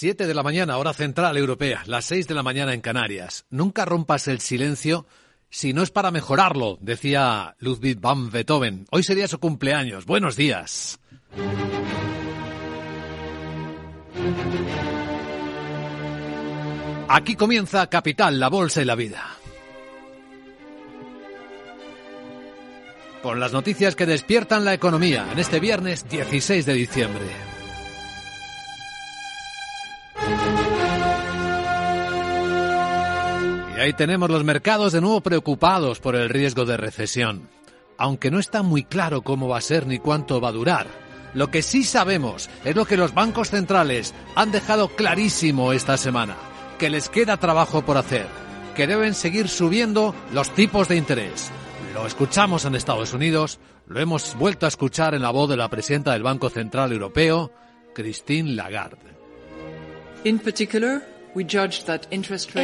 7 de la mañana, hora central europea, las 6 de la mañana en Canarias. Nunca rompas el silencio si no es para mejorarlo, decía Ludwig van Beethoven. Hoy sería su cumpleaños. Buenos días. Aquí comienza Capital, la Bolsa y la Vida. Con las noticias que despiertan la economía en este viernes 16 de diciembre. Y ahí tenemos los mercados de nuevo preocupados por el riesgo de recesión. Aunque no está muy claro cómo va a ser ni cuánto va a durar. Lo que sí sabemos es lo que los bancos centrales han dejado clarísimo esta semana que les queda trabajo por hacer, que deben seguir subiendo los tipos de interés. Lo escuchamos en Estados Unidos, lo hemos vuelto a escuchar en la voz de la presidenta del Banco Central Europeo, Christine Lagarde.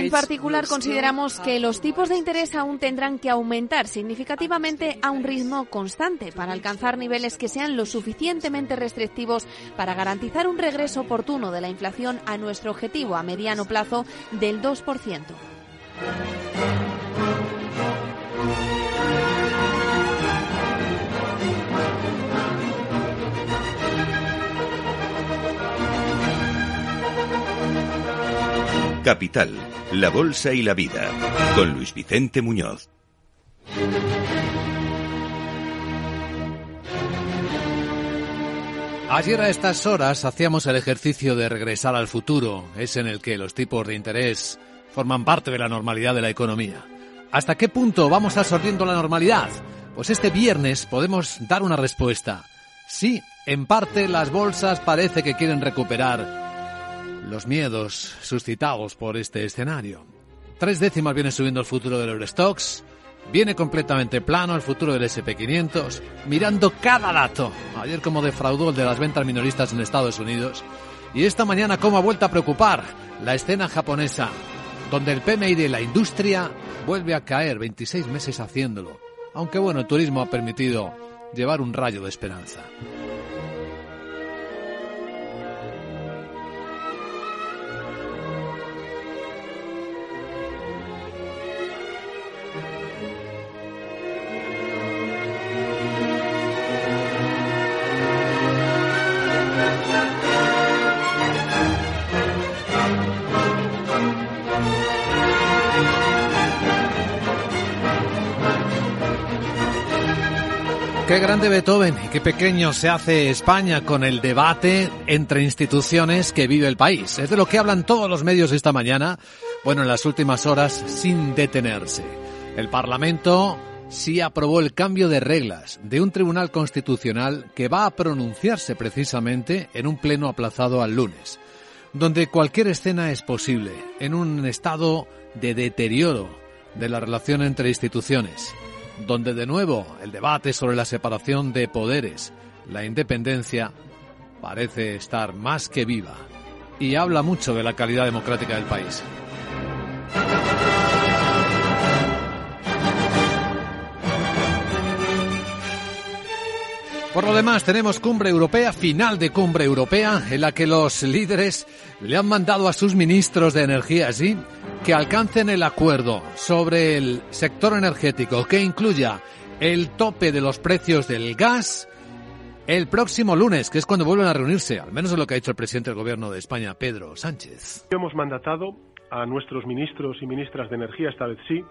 En particular, consideramos que los tipos de interés aún tendrán que aumentar significativamente a un ritmo constante para alcanzar niveles que sean lo suficientemente restrictivos para garantizar un regreso oportuno de la inflación a nuestro objetivo a mediano plazo del 2%. Capital, la Bolsa y la Vida, con Luis Vicente Muñoz. Ayer a estas horas hacíamos el ejercicio de regresar al futuro, es en el que los tipos de interés forman parte de la normalidad de la economía. ¿Hasta qué punto vamos absorbiendo la normalidad? Pues este viernes podemos dar una respuesta. Sí, en parte las bolsas parece que quieren recuperar los miedos suscitados por este escenario. Tres décimas viene subiendo el futuro del Eurostox, viene completamente plano el futuro del SP500, mirando cada dato. Ayer como defraudó el de las ventas minoristas en Estados Unidos y esta mañana como ha vuelto a preocupar la escena japonesa, donde el PMI de la industria vuelve a caer 26 meses haciéndolo, aunque bueno, el turismo ha permitido llevar un rayo de esperanza. Qué grande Beethoven y qué pequeño se hace España con el debate entre instituciones que vive el país. Es de lo que hablan todos los medios esta mañana, bueno, en las últimas horas, sin detenerse. El Parlamento sí aprobó el cambio de reglas de un tribunal constitucional que va a pronunciarse precisamente en un pleno aplazado al lunes, donde cualquier escena es posible, en un estado de deterioro de la relación entre instituciones donde de nuevo el debate sobre la separación de poderes, la independencia, parece estar más que viva y habla mucho de la calidad democrática del país. Por lo demás, tenemos cumbre europea, final de cumbre europea, en la que los líderes le han mandado a sus ministros de energía, ¿sí? Que alcancen el acuerdo sobre el sector energético que incluya el tope de los precios del gas el próximo lunes, que es cuando vuelven a reunirse, al menos es lo que ha dicho el presidente del gobierno de España, Pedro Sánchez. Hemos mandatado a nuestros ministros y ministras de energía, esta vez sí,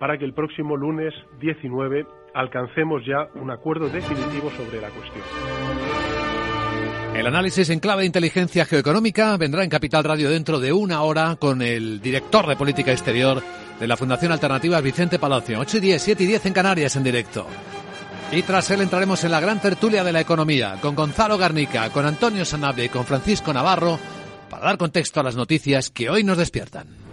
para que el próximo lunes 19 alcancemos ya un acuerdo definitivo sobre la cuestión. El análisis en clave de inteligencia geoeconómica vendrá en Capital Radio dentro de una hora con el director de política exterior de la Fundación Alternativa, Vicente Palacio. 8 y 10, 7 y 10 en Canarias en directo. Y tras él entraremos en la gran tertulia de la economía con Gonzalo Garnica, con Antonio Sanabria y con Francisco Navarro para dar contexto a las noticias que hoy nos despiertan.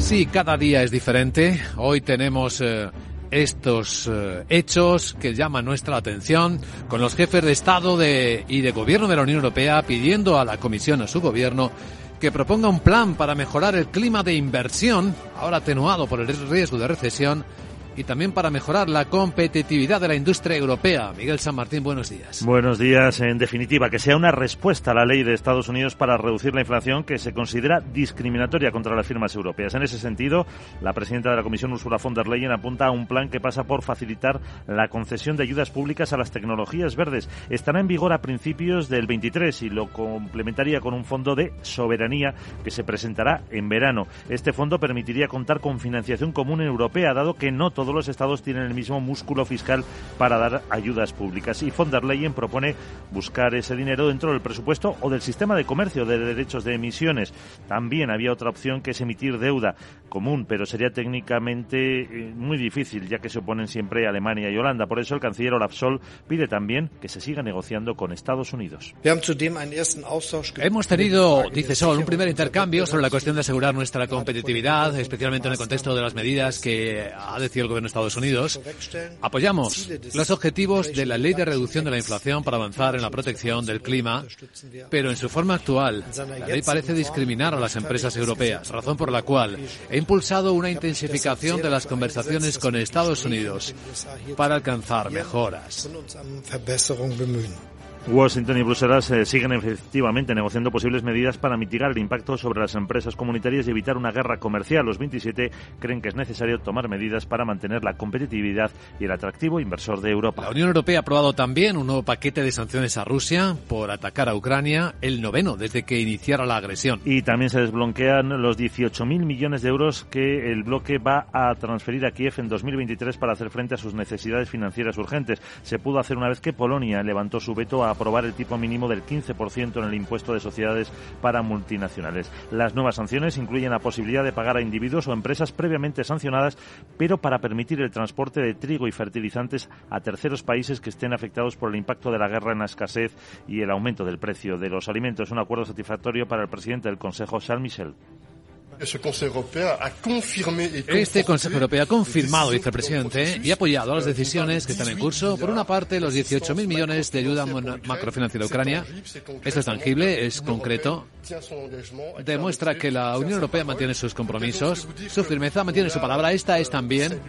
Sí, cada día es diferente. Hoy tenemos eh, estos eh, hechos que llaman nuestra atención con los jefes de Estado de, y de Gobierno de la Unión Europea pidiendo a la Comisión, a su Gobierno, que proponga un plan para mejorar el clima de inversión, ahora atenuado por el riesgo de recesión, y también para mejorar la competitividad de la industria europea. Miguel San Martín, buenos días. Buenos días. En definitiva, que sea una respuesta a la ley de Estados Unidos para reducir la inflación que se considera discriminatoria contra las firmas europeas. En ese sentido, la presidenta de la Comisión, Ursula von der Leyen, apunta a un plan que pasa por facilitar la concesión de ayudas públicas a las tecnologías verdes. Estará en vigor a principios del 23 y lo complementaría con un fondo de soberanía que se presentará en verano. Este fondo permitiría contar con financiación común europea, dado que no todos los estados tienen el mismo músculo fiscal para dar ayudas públicas. Y von der Leyen propone buscar ese dinero dentro del presupuesto o del sistema de comercio de derechos de emisiones. También había otra opción que es emitir deuda común, pero sería técnicamente eh, muy difícil, ya que se oponen siempre Alemania y Holanda. Por eso el canciller Olaf Scholz pide también que se siga negociando con Estados Unidos. Hemos tenido, dice Sol, un primer intercambio sobre la cuestión de asegurar nuestra competitividad, especialmente en el contexto de las medidas que ha decidido el gobierno de Estados Unidos. Apoyamos los objetivos de la ley de reducción de la inflación para avanzar en la protección del clima, pero en su forma actual, la ley parece discriminar a las empresas europeas, razón por la cual he impulsado una intensificación de las conversaciones con Estados Unidos para alcanzar mejoras. Washington y Bruselas eh, siguen efectivamente negociando posibles medidas para mitigar el impacto sobre las empresas comunitarias y evitar una guerra comercial. Los 27 creen que es necesario tomar medidas para mantener la competitividad y el atractivo inversor de Europa. La Unión Europea ha aprobado también un nuevo paquete de sanciones a Rusia por atacar a Ucrania, el noveno desde que iniciara la agresión. Y también se desbloquean los 18.000 millones de euros que el bloque va a transferir a Kiev en 2023 para hacer frente a sus necesidades financieras urgentes. Se pudo hacer una vez que Polonia levantó su veto a aprobar el tipo mínimo del 15% en el impuesto de sociedades para multinacionales. Las nuevas sanciones incluyen la posibilidad de pagar a individuos o empresas previamente sancionadas, pero para permitir el transporte de trigo y fertilizantes a terceros países que estén afectados por el impacto de la guerra en la escasez y el aumento del precio de los alimentos. Un acuerdo satisfactorio para el presidente del Consejo, Charles Michel. Este Consejo Europeo ha confirmado, vicepresidente, y ha apoyado las decisiones que están en curso. Por una parte, los 18.000 millones de ayuda macrofinanciera a Ucrania. Esto es tangible, es concreto. Demuestra que la Unión Europea mantiene sus compromisos, su firmeza, mantiene su palabra. Esta es también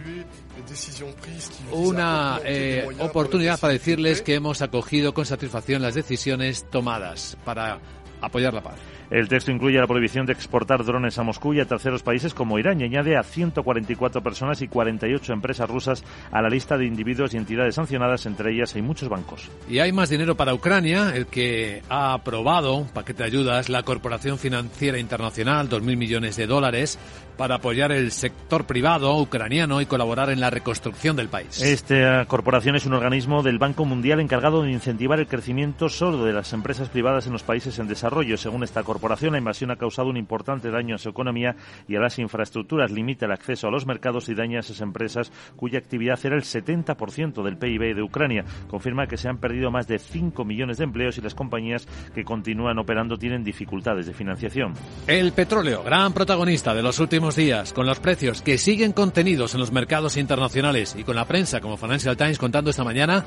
una eh, oportunidad para decirles que hemos acogido con satisfacción las decisiones tomadas para apoyar la paz. El texto incluye la prohibición de exportar drones a Moscú y a terceros países como Irán y añade a 144 personas y 48 empresas rusas a la lista de individuos y entidades sancionadas, entre ellas hay muchos bancos. Y hay más dinero para Ucrania, el que ha aprobado un paquete de ayudas la Corporación Financiera Internacional, 2.000 millones de dólares, para apoyar el sector privado ucraniano y colaborar en la reconstrucción del país. Esta corporación es un organismo del Banco Mundial encargado de incentivar el crecimiento solo de las empresas privadas en los países en desarrollo. Según esta corporación, la invasión ha causado un importante daño a su economía y a las infraestructuras, limita el acceso a los mercados y daña a esas empresas cuya actividad era el 70% del PIB de Ucrania. Confirma que se han perdido más de 5 millones de empleos y las compañías que continúan operando tienen dificultades de financiación. El petróleo, gran protagonista de los últimos días, con los precios que siguen contenidos en los mercados internacionales y con la prensa como Financial Times contando esta mañana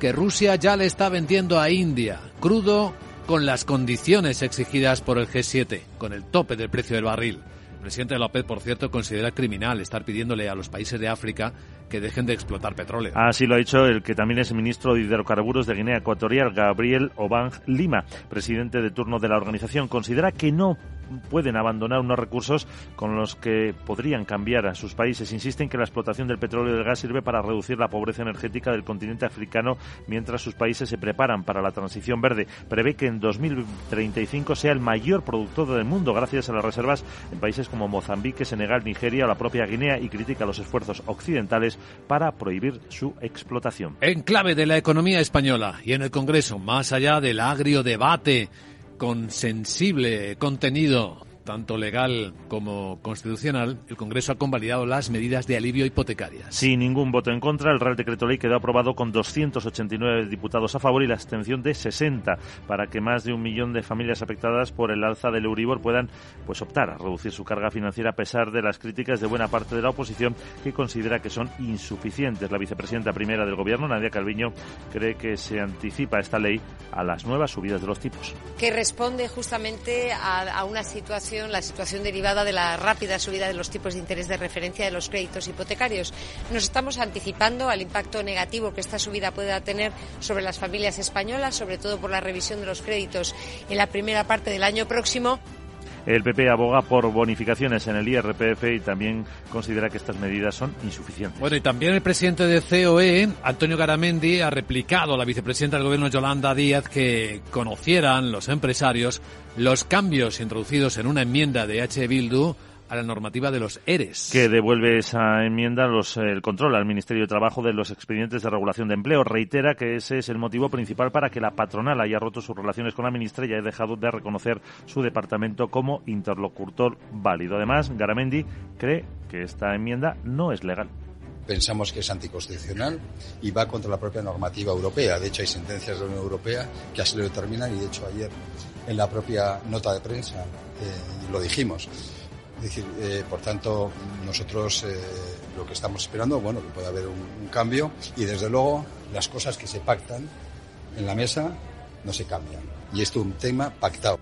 que Rusia ya le está vendiendo a India crudo con las condiciones exigidas por el G7, con el tope del precio del barril. El presidente de la OPEP, por cierto, considera criminal estar pidiéndole a los países de África que dejen de explotar petróleo. Así lo ha dicho el que también es ministro de Hidrocarburos de Guinea Ecuatorial, Gabriel Obang Lima, presidente de turno de la organización. Considera que no pueden abandonar unos recursos con los que podrían cambiar a sus países. Insisten que la explotación del petróleo y del gas sirve para reducir la pobreza energética del continente africano mientras sus países se preparan para la transición verde. Prevé que en 2035 sea el mayor productor del mundo gracias a las reservas en países como Mozambique, Senegal, Nigeria o la propia Guinea y critica los esfuerzos occidentales para prohibir su explotación. En clave de la economía española y en el Congreso, más allá del agrio debate con sensible contenido tanto legal como constitucional, el Congreso ha convalidado las medidas de alivio hipotecarias. Sin ningún voto en contra, el Real Decreto Ley quedó aprobado con 289 diputados a favor y la abstención de 60 para que más de un millón de familias afectadas por el alza del Euribor puedan pues optar a reducir su carga financiera a pesar de las críticas de buena parte de la oposición que considera que son insuficientes. La vicepresidenta primera del Gobierno, Nadia Calviño, cree que se anticipa esta ley a las nuevas subidas de los tipos. Que responde justamente a, a una situación la situación derivada de la rápida subida de los tipos de interés de referencia de los créditos hipotecarios. Nos estamos anticipando al impacto negativo que esta subida pueda tener sobre las familias españolas, sobre todo por la revisión de los créditos en la primera parte del año próximo. El PP aboga por bonificaciones en el IRPF y también considera que estas medidas son insuficientes. Bueno, y también el presidente de COE, Antonio Garamendi, ha replicado a la vicepresidenta del gobierno, Yolanda Díaz, que conocieran los empresarios los cambios introducidos en una enmienda de H. Bildu a la normativa de los ERES. Que devuelve esa enmienda los, el control al Ministerio de Trabajo de los expedientes de regulación de empleo. Reitera que ese es el motivo principal para que la patronal haya roto sus relaciones con la ministra y haya dejado de reconocer su departamento como interlocutor válido. Además, Garamendi cree que esta enmienda no es legal pensamos que es anticonstitucional y va contra la propia normativa europea. De hecho, hay sentencias de la Unión Europea que así lo determinan y, de hecho, ayer en la propia nota de prensa eh, lo dijimos. Es decir, eh, por tanto, nosotros eh, lo que estamos esperando, bueno, que pueda haber un, cambio y desde luego las cosas que se pactan en la mesa no se cambian. Y esto es un tema pactado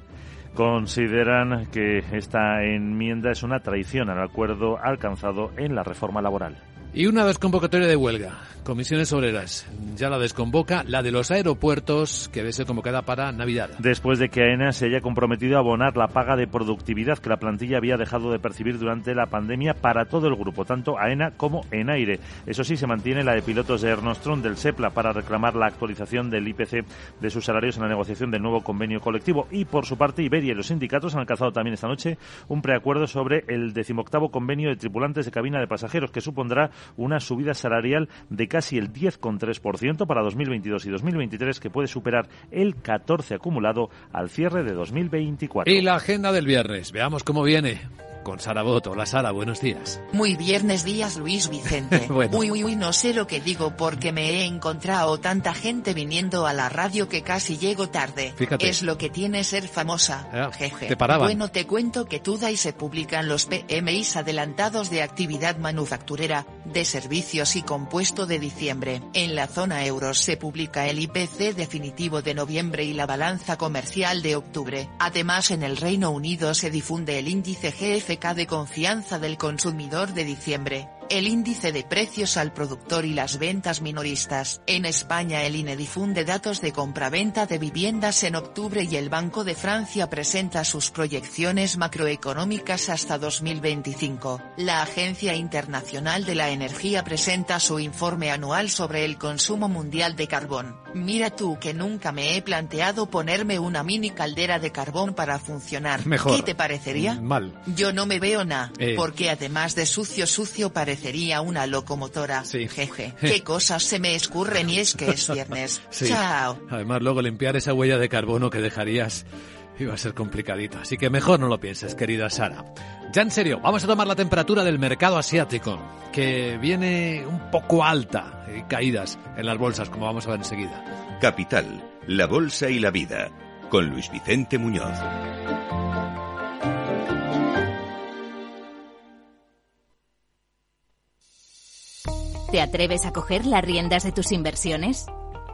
consideran que esta enmienda es una traición al acuerdo alcanzado en la reforma laboral. Y una desconvocatoria de huelga. Comisiones Obreras ya la desconvoca, la de los aeropuertos, que debe ser convocada para Navidad. Después de que AENA se haya comprometido a abonar la paga de productividad que la plantilla había dejado de percibir durante la pandemia para todo el grupo, tanto AENA como ENAIRE. Eso sí, se mantiene la de pilotos de Ernostron del SEPLA para reclamar la actualización del IPC de sus salarios en la negociación del nuevo convenio colectivo. Y por su parte, Iberia y los sindicatos han alcanzado también esta noche un preacuerdo sobre el decimoctavo convenio de tripulantes de cabina de pasajeros, que supondrá una subida salarial de casi el 10,3% para 2022 y 2023 que puede superar el 14 acumulado al cierre de 2024. Y la agenda del viernes, veamos cómo viene con Sara Boto. Hola Sara, buenos días. Muy viernes días Luis Vicente. Uy, uy, uy, no sé lo que digo porque me he encontrado tanta gente viniendo a la radio que casi llego tarde. Fíjate. Es lo que tiene ser famosa. Ah, Jeje. te paraban. Bueno, te cuento que y se publican los PMIs adelantados de actividad manufacturera, de servicios y compuesto de diciembre. En la zona euros se publica el IPC definitivo de noviembre y la balanza comercial de octubre. Además en el Reino Unido se difunde el índice GF de confianza del consumidor de diciembre el índice de precios al productor y las ventas minoristas. En España el INE difunde datos de compraventa de viviendas en octubre y el Banco de Francia presenta sus proyecciones macroeconómicas hasta 2025. La Agencia Internacional de la Energía presenta su informe anual sobre el consumo mundial de carbón. Mira tú que nunca me he planteado ponerme una mini caldera de carbón para funcionar. Mejor. ¿Qué te parecería? Mal. Yo no me veo nada, Eh. porque además de sucio sucio parecería una locomotora. Sí. Jeje. Qué cosas se me escurren y es que es viernes. Sí. Chao. Además, luego limpiar esa huella de carbono que dejarías iba a ser complicadito. Así que mejor no lo pienses, querida Sara. Ya en serio, vamos a tomar la temperatura del mercado asiático, que viene un poco alta y caídas en las bolsas, como vamos a ver enseguida. Capital, la Bolsa y la Vida, con Luis Vicente Muñoz. ¿Te atreves a coger las riendas de tus inversiones?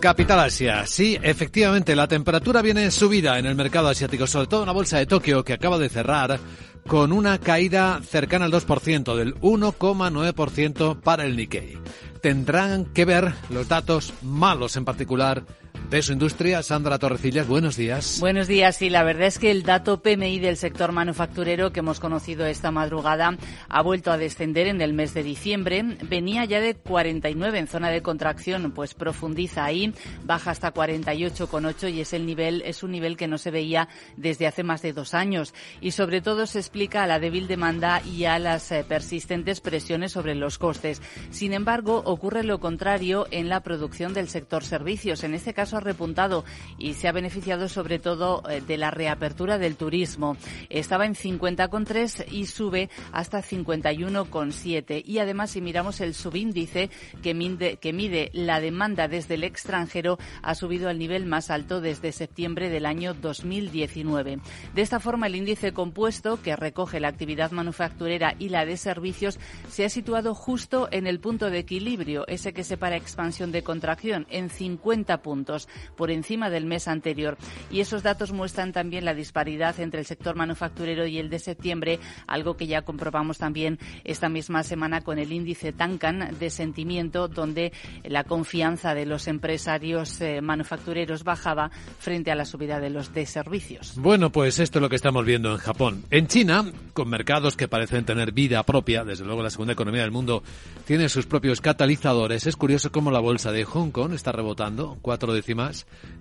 Capital Asia. Sí, efectivamente, la temperatura viene subida en el mercado asiático, sobre todo en la bolsa de Tokio, que acaba de cerrar con una caída cercana al 2%, del 1,9% para el Nikkei. Tendrán que ver los datos malos en particular de su industria. Sandra Torrecillas, buenos días. Buenos días. Sí, la verdad es que el dato PMI del sector manufacturero que hemos conocido esta madrugada ha vuelto a descender en el mes de diciembre. Venía ya de 49 en zona de contracción, pues profundiza ahí, baja hasta 48,8 y es el nivel, es un nivel que no se veía desde hace más de dos años. Y sobre todo se explica a la débil demanda y a las eh, persistentes presiones sobre los costes. Sin embargo, ocurre lo contrario en la producción del sector servicios. En este caso ha repuntado y se ha beneficiado sobre todo eh, de la reapertura del turismo. Estaba en 50,3 y sube hasta 51,7. Y además, si miramos el subíndice que mide, que mide la demanda desde el extranjero, ha subido al nivel más alto desde septiembre del año 2019. De esta forma, el índice compuesto, que recoge la actividad manufacturera y la de servicios, se ha situado justo en el punto de equilibrio, ese que separa expansión de contracción, en 50 puntos por encima del mes anterior. Y esos datos muestran también la disparidad entre el sector manufacturero y el de septiembre, algo que ya comprobamos también esta misma semana con el índice Tancan de sentimiento, donde la confianza de los empresarios eh, manufactureros bajaba frente a la subida de los de servicios. Bueno, pues esto es lo que estamos viendo en Japón. En China, con mercados que parecen tener vida propia, desde luego la segunda economía del mundo tiene sus propios catalizadores, es curioso cómo la bolsa de Hong Kong está rebotando cuatro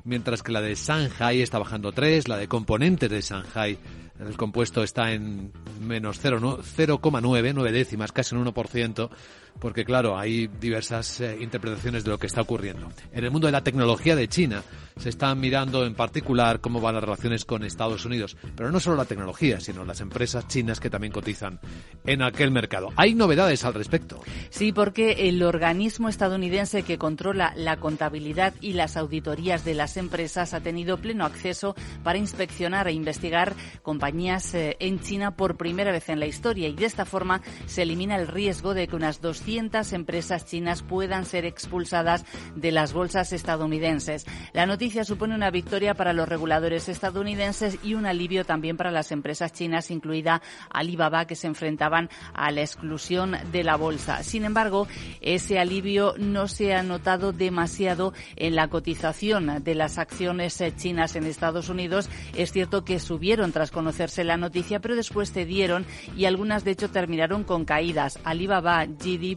mientras que la de Shanghai está bajando 3, la de componentes de Shanghai el compuesto está en menos 0,9, 9 décimas, casi un 1%, porque claro, hay diversas eh, interpretaciones de lo que está ocurriendo. En el mundo de la tecnología de China se están mirando en particular cómo van las relaciones con Estados Unidos, pero no solo la tecnología, sino las empresas chinas que también cotizan en aquel mercado. Hay novedades al respecto. Sí, porque el organismo estadounidense que controla la contabilidad y las auditorías de las empresas ha tenido pleno acceso para inspeccionar e investigar compañías eh, en China por primera vez en la historia y de esta forma se elimina el riesgo de que unas 200 empresas chinas puedan ser expulsadas de las bolsas estadounidenses. La noticia supone una victoria para los reguladores estadounidenses y un alivio también para las empresas chinas, incluida Alibaba, que se enfrentaban a la exclusión de la bolsa. Sin embargo, ese alivio no se ha notado demasiado en la cotización de las acciones eh, chinas en Estados Unidos. Es cierto que subieron tras conocer hacerse la noticia, pero después cedieron y algunas de hecho terminaron con caídas. Alibaba,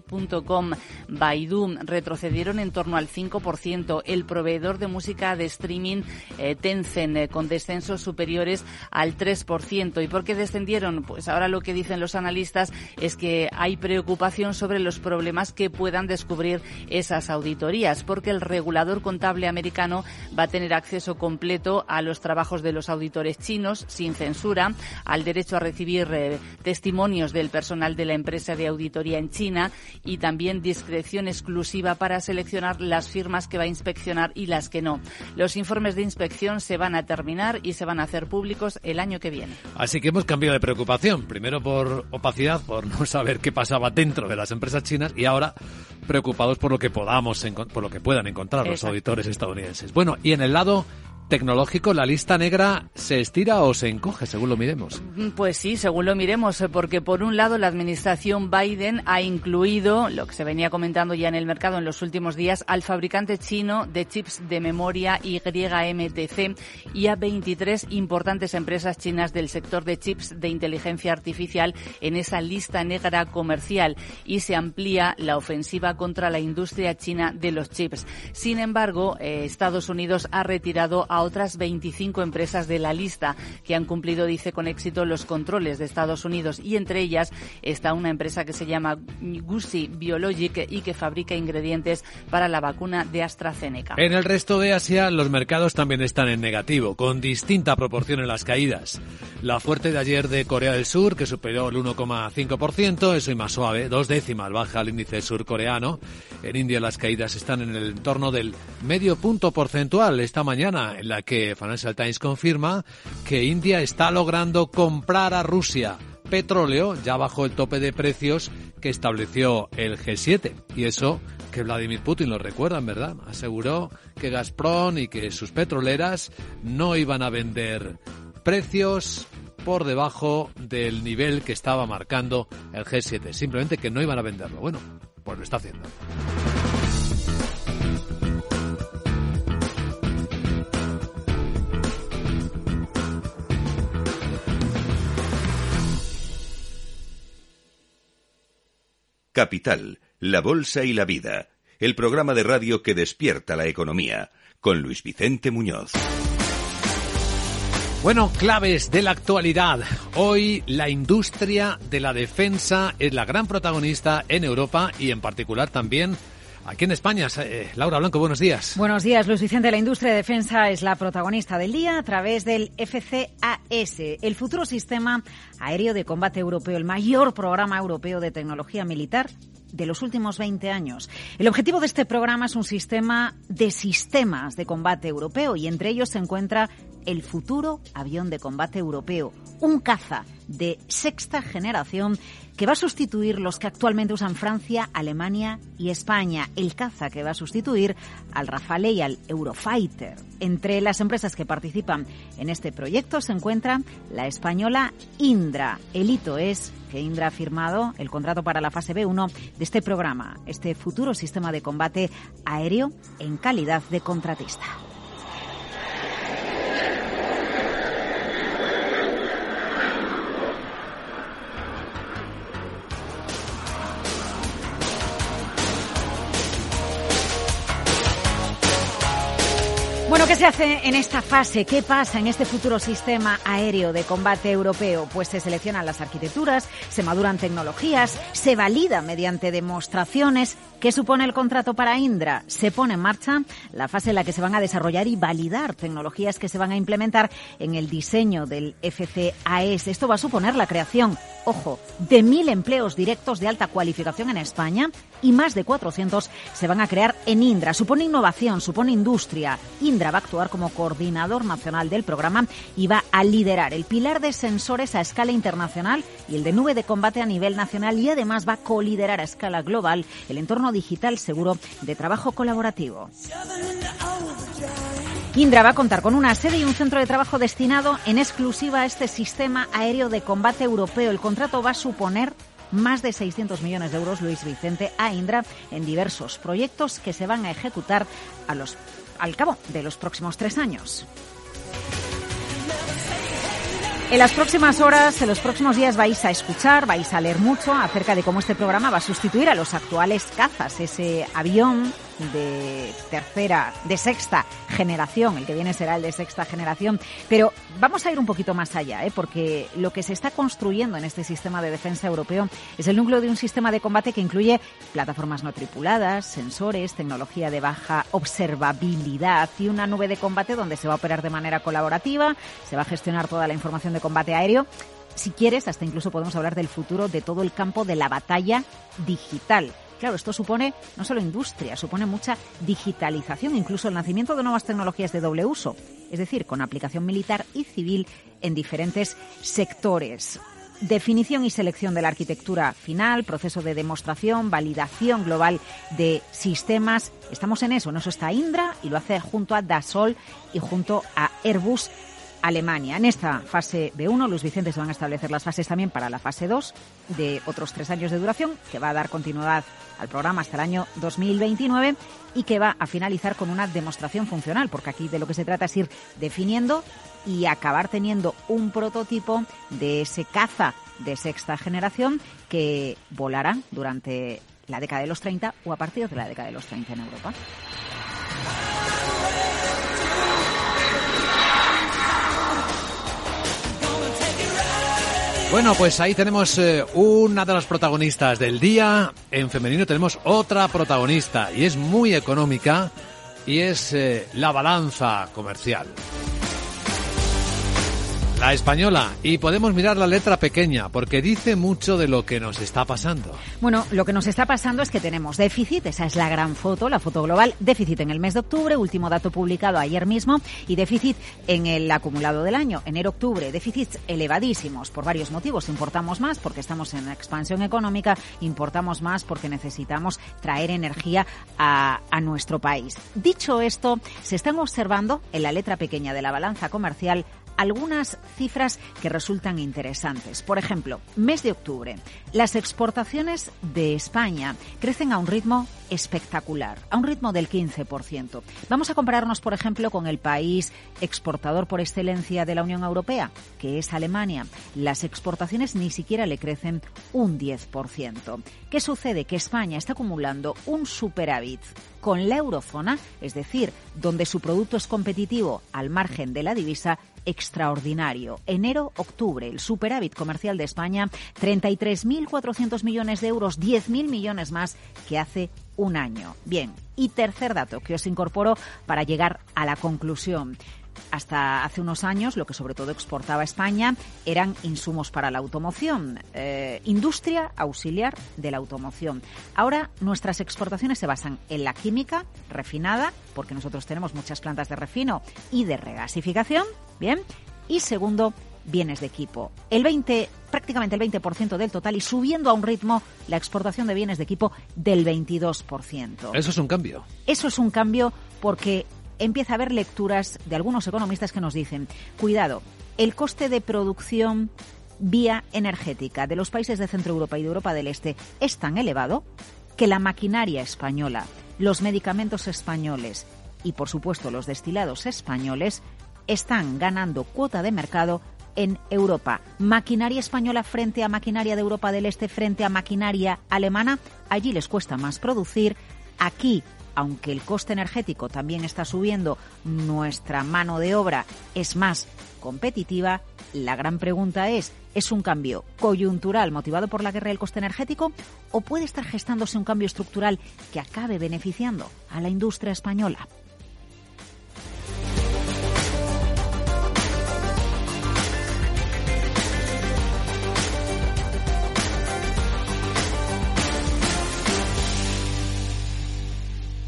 JD.com, Baidu retrocedieron en torno al 5%. El proveedor de música de streaming eh, Tencent eh, con descensos superiores al 3%. ¿Y por qué descendieron? Pues ahora lo que dicen los analistas es que hay preocupación sobre los problemas que puedan descubrir esas auditorías, porque el regulador contable americano va a tener acceso completo a los trabajos de los auditores chinos sin censura al derecho a recibir eh, testimonios del personal de la empresa de auditoría en China y también discreción exclusiva para seleccionar las firmas que va a inspeccionar y las que no. Los informes de inspección se van a terminar y se van a hacer públicos el año que viene. Así que hemos cambiado de preocupación. Primero por opacidad, por no saber qué pasaba dentro de las empresas chinas y ahora preocupados por lo que podamos, por lo que puedan encontrar los auditores estadounidenses. Bueno, y en el lado tecnológico, la lista negra se estira o se encoge, según lo miremos. Mm, pues sí, según lo miremos, eh, porque por un lado la administración Biden ha incluido, lo que se venía comentando ya en el mercado en los últimos días, al fabricante chino de chips de memoria YMTC y a 23 importantes empresas chinas del sector de chips de inteligencia artificial en esa lista negra comercial y se amplía la ofensiva contra la industria china de los chips. Sin embargo, eh, Estados Unidos ha retirado a otras 25 empresas de la lista que han cumplido, dice, con éxito los controles de Estados Unidos y entre ellas está una empresa que se llama Gusi Biologic y que fabrica ingredientes para la vacuna de AstraZeneca. En el resto de Asia los mercados también están en negativo, con distinta proporción en las caídas. La fuerte de ayer de Corea del Sur, que superó el 1,5%, eso y más suave, dos décimas baja el índice surcoreano. En India las caídas están en el entorno del medio punto porcentual esta mañana la que Financial Times confirma que India está logrando comprar a Rusia petróleo ya bajo el tope de precios que estableció el G7. Y eso que Vladimir Putin lo recuerdan, ¿verdad? Aseguró que Gazprom y que sus petroleras no iban a vender precios por debajo del nivel que estaba marcando el G7. Simplemente que no iban a venderlo. Bueno, pues lo está haciendo. Capital, la Bolsa y la Vida, el programa de radio que despierta la economía, con Luis Vicente Muñoz. Bueno, claves de la actualidad. Hoy la industria de la defensa es la gran protagonista en Europa y en particular también Aquí en España, eh, Laura Blanco, buenos días. Buenos días, Luis Vicente. La industria de defensa es la protagonista del día a través del FCAS, el futuro sistema aéreo de combate europeo, el mayor programa europeo de tecnología militar de los últimos 20 años. El objetivo de este programa es un sistema de sistemas de combate europeo y entre ellos se encuentra el futuro avión de combate europeo, un caza de sexta generación que va a sustituir los que actualmente usan Francia, Alemania y España. El caza que va a sustituir al Rafale y al Eurofighter. Entre las empresas que participan en este proyecto se encuentra la española Indra. El hito es que Indra ha firmado el contrato para la fase B1 de este programa, este futuro sistema de combate aéreo en calidad de contratista. Bueno, ¿qué se hace en esta fase? ¿Qué pasa en este futuro sistema aéreo de combate europeo? Pues se seleccionan las arquitecturas, se maduran tecnologías, se valida mediante demostraciones. ¿Qué supone el contrato para Indra? Se pone en marcha la fase en la que se van a desarrollar y validar tecnologías que se van a implementar en el diseño del FCAS. Esto va a suponer la creación, ojo, de mil empleos directos de alta cualificación en España y más de 400 se van a crear en Indra. Supone innovación, supone industria. Indra va a actuar como coordinador nacional del programa y va a liderar el pilar de sensores a escala internacional y el de nube de combate a nivel nacional y además va a coliderar a escala global el entorno digital seguro de trabajo colaborativo. Indra va a contar con una sede y un centro de trabajo destinado en exclusiva a este sistema aéreo de combate europeo. El contrato va a suponer más de 600 millones de euros, Luis Vicente, a Indra en diversos proyectos que se van a ejecutar a los, al cabo de los próximos tres años. En las próximas horas, en los próximos días vais a escuchar, vais a leer mucho acerca de cómo este programa va a sustituir a los actuales cazas, ese avión de tercera, de sexta generación, el que viene será el de sexta generación, pero vamos a ir un poquito más allá, ¿eh? porque lo que se está construyendo en este sistema de defensa europeo es el núcleo de un sistema de combate que incluye plataformas no tripuladas, sensores, tecnología de baja observabilidad y una nube de combate donde se va a operar de manera colaborativa, se va a gestionar toda la información de combate aéreo si quieres, hasta incluso podemos hablar del futuro de todo el campo de la batalla digital. Claro, esto supone no solo industria, supone mucha digitalización, incluso el nacimiento de nuevas tecnologías de doble uso, es decir, con aplicación militar y civil en diferentes sectores. Definición y selección de la arquitectura final, proceso de demostración, validación global de sistemas. Estamos en eso, en eso está Indra y lo hace junto a Dassault y junto a Airbus Alemania. En esta fase B1, Luis Vicente se van a establecer las fases también para la fase 2 de otros tres años de duración, que va a dar continuidad al programa hasta el año 2029 y que va a finalizar con una demostración funcional, porque aquí de lo que se trata es ir definiendo y acabar teniendo un prototipo de ese caza de sexta generación que volará durante la década de los 30 o a partir de la década de los 30 en Europa. Bueno, pues ahí tenemos eh, una de las protagonistas del día. En femenino tenemos otra protagonista y es muy económica y es eh, la balanza comercial. La española. Y podemos mirar la letra pequeña porque dice mucho de lo que nos está pasando. Bueno, lo que nos está pasando es que tenemos déficit, esa es la gran foto, la foto global, déficit en el mes de octubre, último dato publicado ayer mismo, y déficit en el acumulado del año, enero-octubre, déficits elevadísimos por varios motivos. Importamos más porque estamos en expansión económica, importamos más porque necesitamos traer energía a, a nuestro país. Dicho esto, se están observando en la letra pequeña de la balanza comercial algunas cifras que resultan interesantes. Por ejemplo, mes de octubre, las exportaciones de España crecen a un ritmo espectacular, a un ritmo del 15%. Vamos a compararnos, por ejemplo, con el país exportador por excelencia de la Unión Europea, que es Alemania. Las exportaciones ni siquiera le crecen un 10%. ¿Qué sucede? Que España está acumulando un superávit con la eurozona, es decir, donde su producto es competitivo al margen de la divisa, extraordinario. Enero-octubre, el superávit comercial de España, 33.400 millones de euros, 10.000 millones más que hace un año. Bien, y tercer dato que os incorporo para llegar a la conclusión. Hasta hace unos años lo que sobre todo exportaba España eran insumos para la automoción, eh, industria auxiliar de la automoción. Ahora nuestras exportaciones se basan en la química refinada, porque nosotros tenemos muchas plantas de refino y de regasificación, bien, y segundo, bienes de equipo. El 20, prácticamente el 20% del total y subiendo a un ritmo la exportación de bienes de equipo del 22%. Eso es un cambio. Eso es un cambio porque empieza a haber lecturas de algunos economistas que nos dicen, cuidado, el coste de producción vía energética de los países de Centro Europa y de Europa del Este es tan elevado que la maquinaria española, los medicamentos españoles y, por supuesto, los destilados españoles están ganando cuota de mercado en Europa. Maquinaria española frente a maquinaria de Europa del Este, frente a maquinaria alemana, allí les cuesta más producir. Aquí aunque el coste energético también está subiendo, nuestra mano de obra es más competitiva, la gran pregunta es, ¿es un cambio coyuntural motivado por la guerra del coste energético o puede estar gestándose un cambio estructural que acabe beneficiando a la industria española?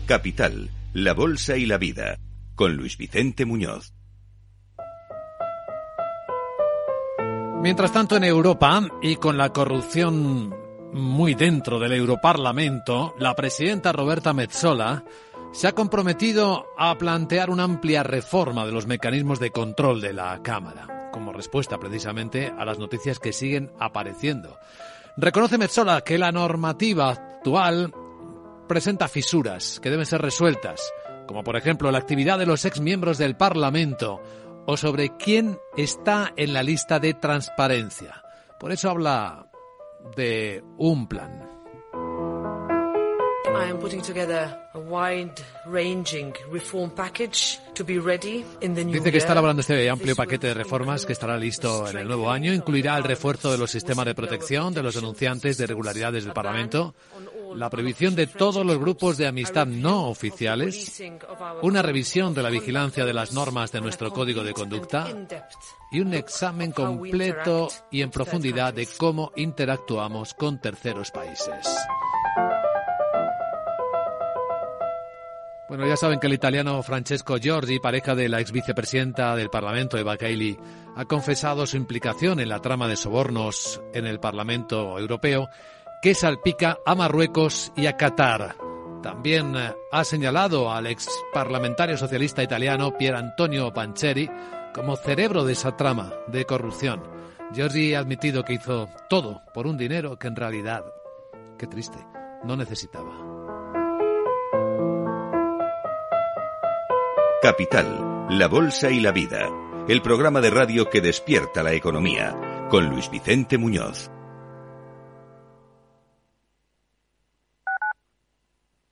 Capital, la Bolsa y la Vida, con Luis Vicente Muñoz. Mientras tanto, en Europa, y con la corrupción muy dentro del Europarlamento, la presidenta Roberta Metzola se ha comprometido a plantear una amplia reforma de los mecanismos de control de la Cámara, como respuesta precisamente a las noticias que siguen apareciendo. Reconoce Metzola que la normativa actual presenta fisuras que deben ser resueltas, como por ejemplo la actividad de los exmiembros del Parlamento o sobre quién está en la lista de transparencia. Por eso habla de un plan. Dice que está elaborando este amplio paquete de reformas que estará listo en el nuevo año. Incluirá el refuerzo de los sistemas de protección de los denunciantes de irregularidades del Parlamento, la prohibición de todos los grupos de amistad no oficiales, una revisión de la vigilancia de las normas de nuestro código de conducta y un examen completo y en profundidad de cómo interactuamos con terceros países. Bueno, ya saben que el italiano Francesco Giorgi, pareja de la ex vicepresidenta del Parlamento, Eva Kaili, ha confesado su implicación en la trama de sobornos en el Parlamento Europeo que salpica a Marruecos y a Qatar. También eh, ha señalado al ex parlamentario socialista italiano Pier Antonio Pancheri como cerebro de esa trama de corrupción. Giorgi ha admitido que hizo todo por un dinero que en realidad, qué triste, no necesitaba. Capital, la Bolsa y la Vida, el programa de radio que despierta la economía, con Luis Vicente Muñoz.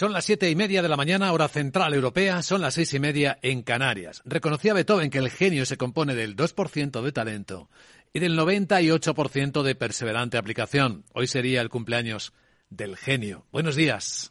Son las siete y media de la mañana, hora central europea, son las seis y media en Canarias. Reconocía Beethoven que el genio se compone del 2% de talento y del 98% de perseverante aplicación. Hoy sería el cumpleaños del genio. Buenos días.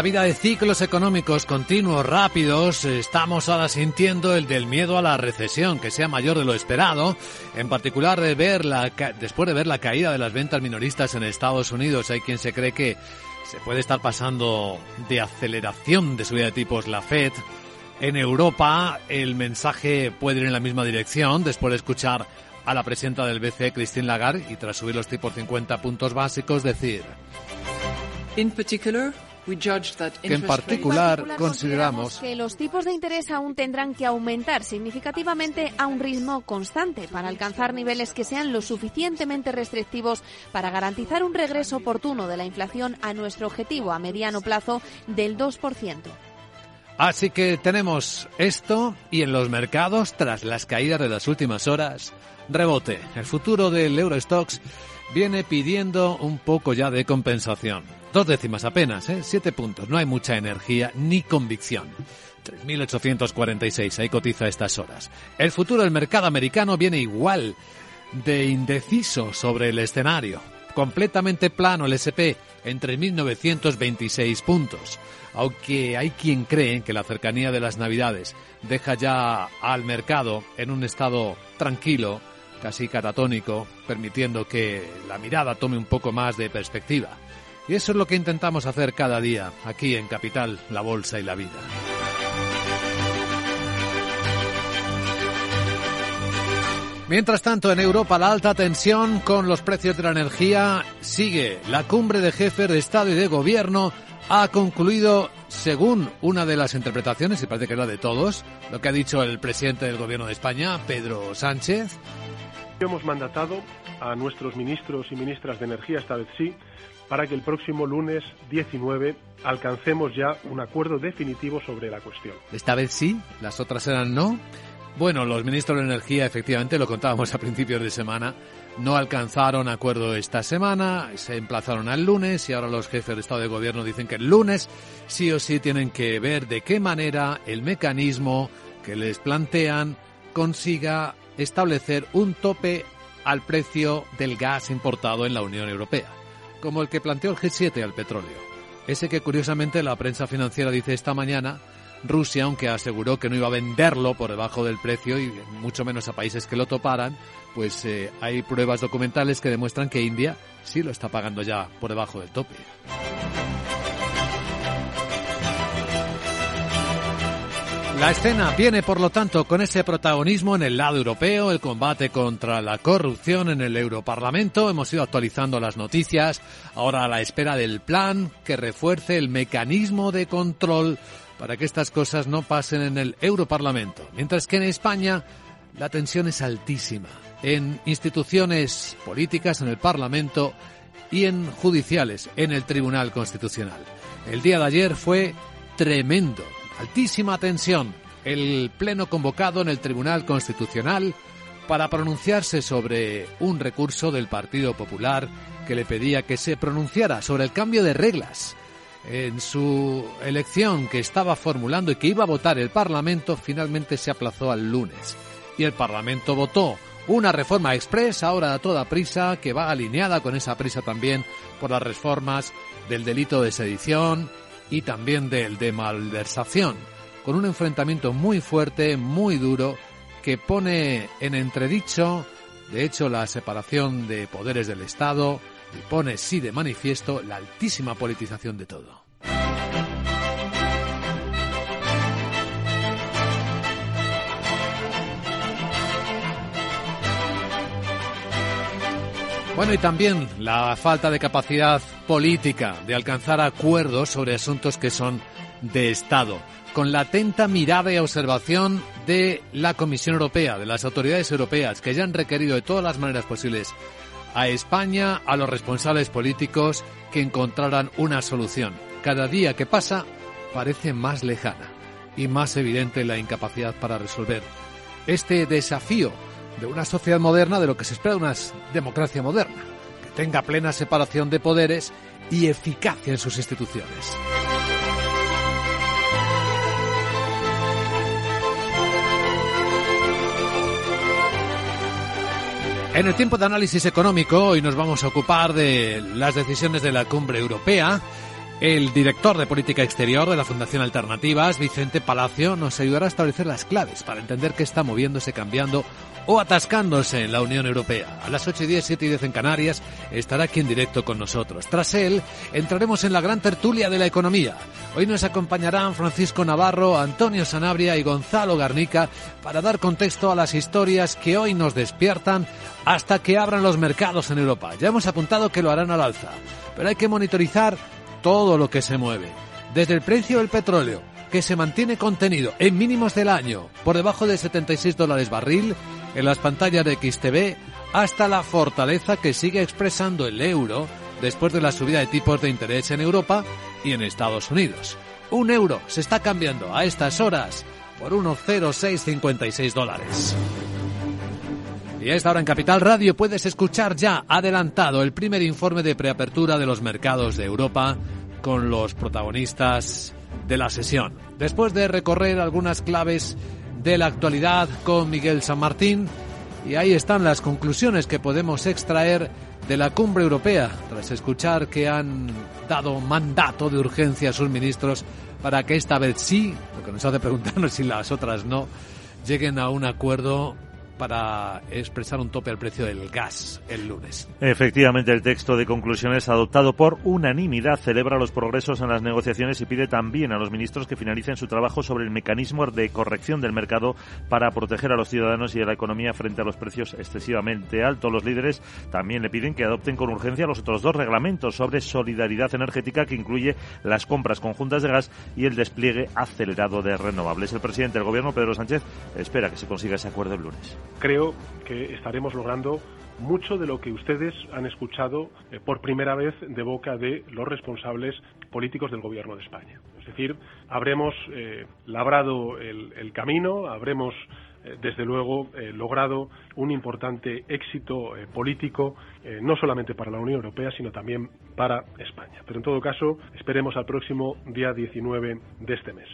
Nuestra vida de ciclos económicos continuos, rápidos, estamos ahora sintiendo el del miedo a la recesión, que sea mayor de lo esperado. En particular, de ver la, después de ver la caída de las ventas minoristas en Estados Unidos, hay quien se cree que se puede estar pasando de aceleración de subida de tipos la Fed. En Europa, el mensaje puede ir en la misma dirección, después de escuchar a la presidenta del BCE, Christine Lagarde, y tras subir los tipos 50 puntos básicos, decir... In particular, que en particular consideramos que los tipos de interés aún tendrán que aumentar significativamente a un ritmo constante para alcanzar niveles que sean lo suficientemente restrictivos para garantizar un regreso oportuno de la inflación a nuestro objetivo a mediano plazo del 2%. Así que tenemos esto y en los mercados, tras las caídas de las últimas horas, rebote. El futuro del Eurostox viene pidiendo un poco ya de compensación. Dos décimas apenas, ¿eh? Siete puntos. No hay mucha energía ni convicción. 3.846, ahí cotiza estas horas. El futuro del mercado americano viene igual de indeciso sobre el escenario. Completamente plano el SP en 3.926 puntos. Aunque hay quien cree que la cercanía de las Navidades deja ya al mercado en un estado tranquilo, casi catatónico, permitiendo que la mirada tome un poco más de perspectiva. Y eso es lo que intentamos hacer cada día, aquí en Capital, la Bolsa y la Vida. Mientras tanto, en Europa la alta tensión con los precios de la energía sigue. La cumbre de jefes de Estado y de Gobierno ha concluido, según una de las interpretaciones, y parece que es la de todos, lo que ha dicho el presidente del Gobierno de España, Pedro Sánchez. Hemos mandatado a nuestros ministros y ministras de Energía, esta vez sí, para que el próximo lunes 19 alcancemos ya un acuerdo definitivo sobre la cuestión. Esta vez sí, las otras eran no. Bueno, los ministros de Energía, efectivamente, lo contábamos a principios de semana, no alcanzaron acuerdo esta semana, se emplazaron al lunes y ahora los jefes de Estado de Gobierno dicen que el lunes sí o sí tienen que ver de qué manera el mecanismo que les plantean consiga establecer un tope al precio del gas importado en la Unión Europea como el que planteó el G7 al petróleo. Ese que curiosamente la prensa financiera dice esta mañana, Rusia, aunque aseguró que no iba a venderlo por debajo del precio y mucho menos a países que lo toparan, pues eh, hay pruebas documentales que demuestran que India sí lo está pagando ya por debajo del tope. La escena viene, por lo tanto, con ese protagonismo en el lado europeo, el combate contra la corrupción en el Europarlamento. Hemos ido actualizando las noticias, ahora a la espera del plan que refuerce el mecanismo de control para que estas cosas no pasen en el Europarlamento. Mientras que en España la tensión es altísima. En instituciones políticas, en el Parlamento, y en judiciales en el Tribunal Constitucional. El día de ayer fue tremendo, altísima tensión. El pleno convocado en el Tribunal Constitucional para pronunciarse sobre un recurso del Partido Popular que le pedía que se pronunciara sobre el cambio de reglas en su elección que estaba formulando y que iba a votar el Parlamento finalmente se aplazó al lunes. Y el Parlamento votó una reforma expresa ahora a toda prisa que va alineada con esa prisa también por las reformas del delito de sedición y también del de malversación, con un enfrentamiento muy fuerte, muy duro, que pone en entredicho, de hecho, la separación de poderes del Estado, y pone sí de manifiesto la altísima politización de todo. Bueno, y también la falta de capacidad política de alcanzar acuerdos sobre asuntos que son de Estado, con la atenta mirada y observación de la Comisión Europea, de las autoridades europeas, que ya han requerido de todas las maneras posibles a España, a los responsables políticos que encontraran una solución. Cada día que pasa parece más lejana y más evidente la incapacidad para resolver este desafío de una sociedad moderna, de lo que se espera de una democracia moderna, que tenga plena separación de poderes y eficacia en sus instituciones. En el tiempo de análisis económico, hoy nos vamos a ocupar de las decisiones de la cumbre europea. El director de política exterior de la Fundación Alternativas, Vicente Palacio, nos ayudará a establecer las claves para entender qué está moviéndose, cambiando o atascándose en la Unión Europea. A las 8 y 10, 7 y 10 en Canarias estará aquí en directo con nosotros. Tras él, entraremos en la gran tertulia de la economía. Hoy nos acompañarán Francisco Navarro, Antonio Sanabria y Gonzalo Garnica para dar contexto a las historias que hoy nos despiertan hasta que abran los mercados en Europa. Ya hemos apuntado que lo harán al alza, pero hay que monitorizar todo lo que se mueve. Desde el precio del petróleo, que se mantiene contenido en mínimos del año, por debajo de 76 dólares barril, en las pantallas de XTV hasta la fortaleza que sigue expresando el euro después de la subida de tipos de interés en Europa y en Estados Unidos. Un euro se está cambiando a estas horas por unos 0,656 dólares. Y a esta hora en Capital Radio puedes escuchar ya adelantado el primer informe de preapertura de los mercados de Europa con los protagonistas de la sesión. Después de recorrer algunas claves de la actualidad con Miguel San Martín. Y ahí están las conclusiones que podemos extraer de la cumbre europea, tras escuchar que han dado mandato de urgencia a sus ministros para que esta vez sí, lo que nos hace preguntarnos si las otras no, lleguen a un acuerdo para expresar un tope al precio del gas el lunes. Efectivamente, el texto de conclusiones adoptado por unanimidad celebra los progresos en las negociaciones y pide también a los ministros que finalicen su trabajo sobre el mecanismo de corrección del mercado para proteger a los ciudadanos y a la economía frente a los precios excesivamente altos. Los líderes también le piden que adopten con urgencia los otros dos reglamentos sobre solidaridad energética que incluye las compras conjuntas de gas y el despliegue acelerado de renovables. El presidente del gobierno, Pedro Sánchez, espera que se consiga ese acuerdo el lunes creo que estaremos logrando mucho de lo que ustedes han escuchado eh, por primera vez de boca de los responsables políticos del Gobierno de España. Es decir, habremos eh, labrado el, camino, habremos, eh, desde luego, logrado un importante éxito político, no solamente para la Unión Europea, sino también para España. Pero, en todo caso, esperemos al próximo día 19 de este mes.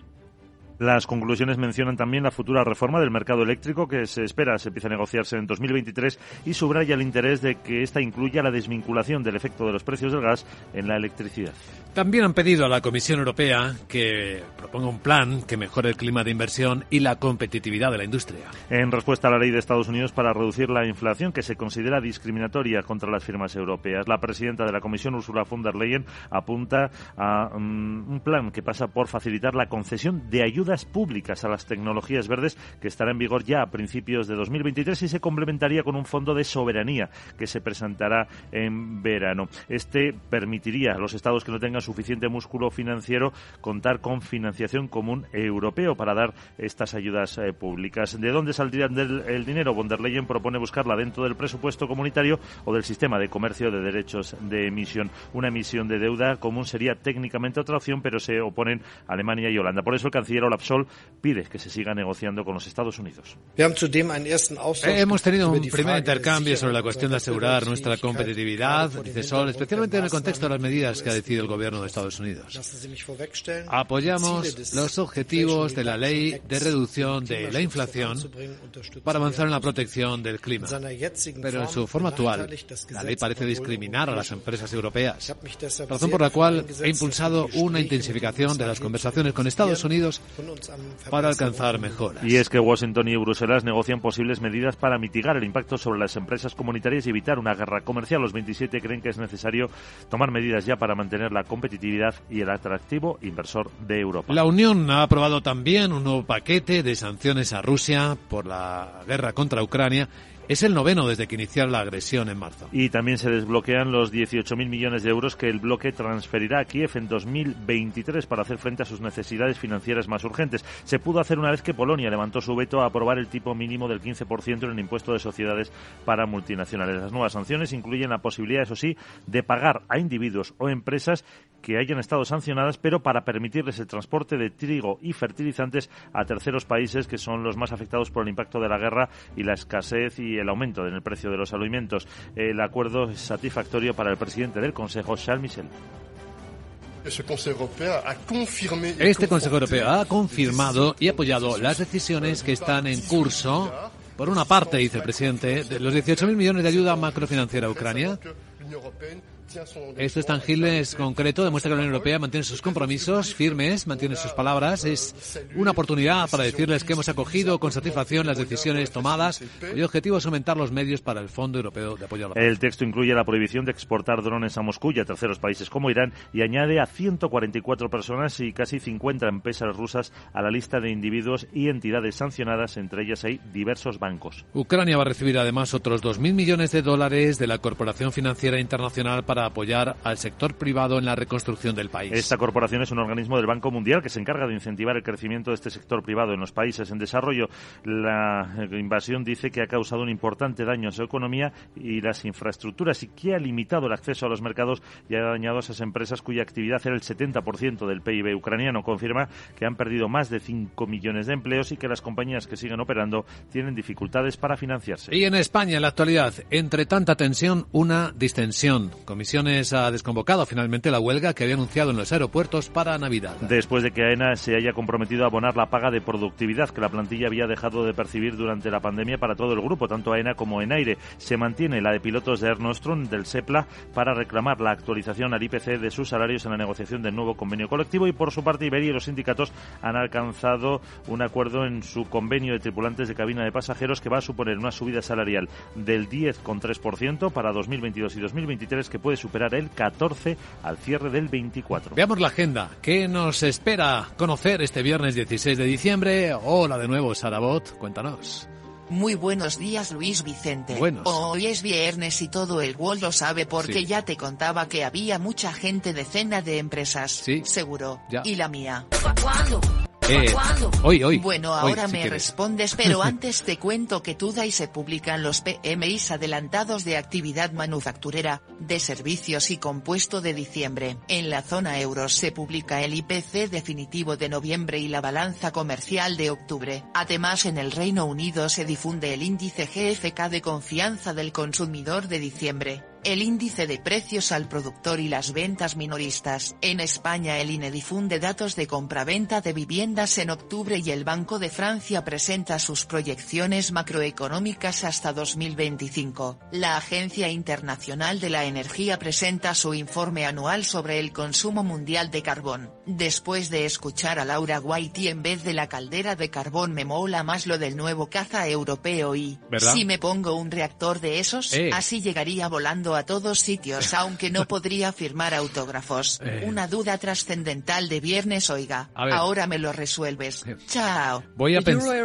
Las conclusiones mencionan también la futura reforma del mercado eléctrico que se espera se empiece a negociarse en 2023 y subraya el interés de que esta incluya la desvinculación del efecto de los precios del gas en la electricidad. También han pedido a la Comisión Europea que proponga un plan que mejore el clima de inversión y la competitividad de la industria. En respuesta a la ley de Estados Unidos para reducir la inflación que se considera discriminatoria contra las firmas europeas, la presidenta de la Comisión, Ursula von der Leyen, apunta a mm, un plan que pasa por facilitar la concesión de ayuda ayudas públicas a las tecnologías verdes que estará en vigor ya a principios de 2023 y se complementaría con un fondo de soberanía que se presentará en verano. Este permitiría a los estados que no tengan suficiente músculo financiero contar con financiación común europeo para dar estas ayudas eh, públicas. ¿De dónde saldría el dinero? Von der Leyen propone buscarla dentro del presupuesto comunitario o del sistema de comercio de derechos de emisión. Una emisión de deuda común sería técnicamente otra opción, pero se oponen Alemania y Holanda. Por eso el canciller Olaf Scholz pide que se siga negociando con los Estados Unidos. Hemos tenido un primer intercambio sobre la cuestión de asegurar nuestra competitividad, dice Sol, especialmente en el contexto de las medidas que ha decidido el gobierno de Estados Unidos. Apoyamos los objetivos de la ley de reducción de la inflación para avanzar en la protección del clima. Pero en su forma actual, la ley parece discriminar a las empresas europeas, razón por la cual he impulsado una intensificación de las conversaciones con Estados Unidos para alcanzar mejoras. Y es que Washington y Bruselas negocian posibles medidas para mitigar el impacto sobre las empresas comunitarias y evitar una guerra comercial. Los 27 creen que es necesario tomar medidas ya para mantener la competitividad y el atractivo inversor de Europa. La Unión ha aprobado también un nuevo paquete de sanciones a Rusia por la guerra contra Ucrania es el noveno desde que inició la agresión en marzo. Y también se desbloquean los 18.000 millones de euros que el bloque transferirá a Kiev en 2023 para hacer frente a sus necesidades financieras más urgentes. Se pudo hacer una vez que Polonia levantó su veto a aprobar el tipo mínimo del 15% en el impuesto de sociedades para multinacionales. Las nuevas sanciones incluyen la posibilidad, eso sí, de pagar a individuos o empresas que hayan estado sancionadas, pero para permitirles el transporte de trigo y fertilizantes a terceros países que son los más afectados por el impacto de la guerra y la escasez y el aumento en el precio de los alimentos. El acuerdo es satisfactorio para el presidente del Consejo, Charles Michel. Este Consejo Europeo ha confirmado y apoyado las decisiones que están en curso. Por una parte, dice el presidente, de los 18.000 millones de ayuda macrofinanciera a Ucrania esto es tangible, es concreto, demuestra que la Unión Europea mantiene sus compromisos firmes, mantiene sus palabras. Es una oportunidad para decirles que hemos acogido con satisfacción las decisiones tomadas cuyo objetivo es aumentar los medios para el Fondo Europeo de Apoyo a la Paz. El texto incluye la prohibición de exportar drones a Moscú y a terceros países como Irán y añade a 144 personas y casi 50 empresas rusas a la lista de individuos y entidades sancionadas, entre ellas hay diversos bancos. Ucrania va a recibir además otros 2.000 millones de dólares de la Corporación Financiera Internacional para para apoyar al sector privado en la reconstrucción del país. Esta corporación es un organismo del Banco Mundial que se encarga de incentivar el crecimiento de este sector privado en los países en desarrollo. La invasión dice que ha causado un importante daño a su economía y las infraestructuras y que ha limitado el acceso a los mercados y ha dañado a esas empresas cuya actividad era el 70% del PIB ucraniano. Confirma que han perdido más de 5 millones de empleos y que las compañías que siguen operando tienen dificultades para financiarse. Y en España, en la actualidad, entre tanta tensión, una distensión. Comisiones ha desconvocado finalmente la huelga que había anunciado en los aeropuertos para Navidad. Después de que AENA se haya comprometido a abonar la paga de productividad que la plantilla había dejado de percibir durante la pandemia para todo el grupo, tanto AENA como en aire. Se mantiene la de pilotos de Air Nostrum del SEPLA para reclamar la actualización al IPC de sus salarios en la negociación del nuevo convenio colectivo y por su parte Iberia y los sindicatos han alcanzado un acuerdo en su convenio de tripulantes de cabina de pasajeros que va a suponer una subida salarial del 10,3% para 2022 y 2023 que puede superar el 14 al cierre del 24. Veamos la agenda. ¿Qué nos espera conocer este viernes 16 de diciembre? Hola de nuevo, Sarabot. Cuéntanos. Muy buenos días Luis Vicente. Buenos. Hoy es viernes y todo el world lo sabe porque ya te contaba que había mucha gente de cena de empresas. Sí. Seguro. Ya. ¿Y la mía? ¿Cuándo? Eh, hoy, hoy. Bueno, hoy, ahora si me quieres. respondes, pero antes te cuento que y se publican los PMIs adelantados de actividad manufacturera, de servicios y compuesto de diciembre. En la zona euro se publica el IPC definitivo de noviembre y la balanza comercial de octubre. Además, en el Reino Unido se difunde el índice GFK de confianza del consumidor de diciembre el índice de precios al productor y las ventas minoristas. En España el INE difunde datos de compraventa de viviendas en octubre y el Banco de Francia presenta sus proyecciones macroeconómicas hasta 2025. La Agencia Internacional de la Energía presenta su informe anual sobre el consumo mundial de carbón. Después de escuchar a Laura White en vez de la caldera de carbón me mola más lo del nuevo caza europeo y, ¿Verdad? si me pongo un reactor de esos, Eh. así llegaría volando a todos sitios, aunque no podría firmar autógrafos. Eh. Una duda trascendental de viernes, oiga. Ahora me lo resuelves. Chao. Voy a pensar.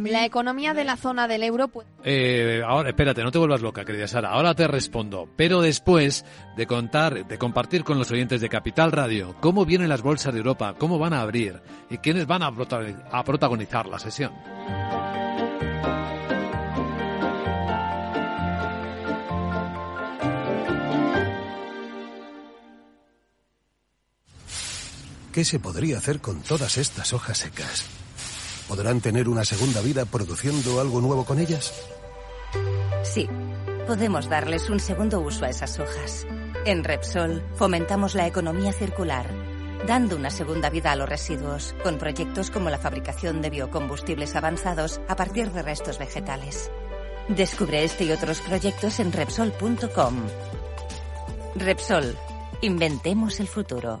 La economía de la zona del euro puede Eh, ahora, espérate, no te vuelvas loca, querida Sara. Ahora te respondo. Pero después de contar, de compartir con los oyentes de Capital Radio cómo vienen las bolsas de Europa, cómo van a abrir y quiénes van a protagonizar la sesión. ¿Qué se podría hacer con todas estas hojas secas? ¿Podrán tener una segunda vida produciendo algo nuevo con ellas? Sí, podemos darles un segundo uso a esas hojas. En Repsol fomentamos la economía circular, dando una segunda vida a los residuos, con proyectos como la fabricación de biocombustibles avanzados a partir de restos vegetales. Descubre este y otros proyectos en Repsol.com. Repsol, inventemos el futuro.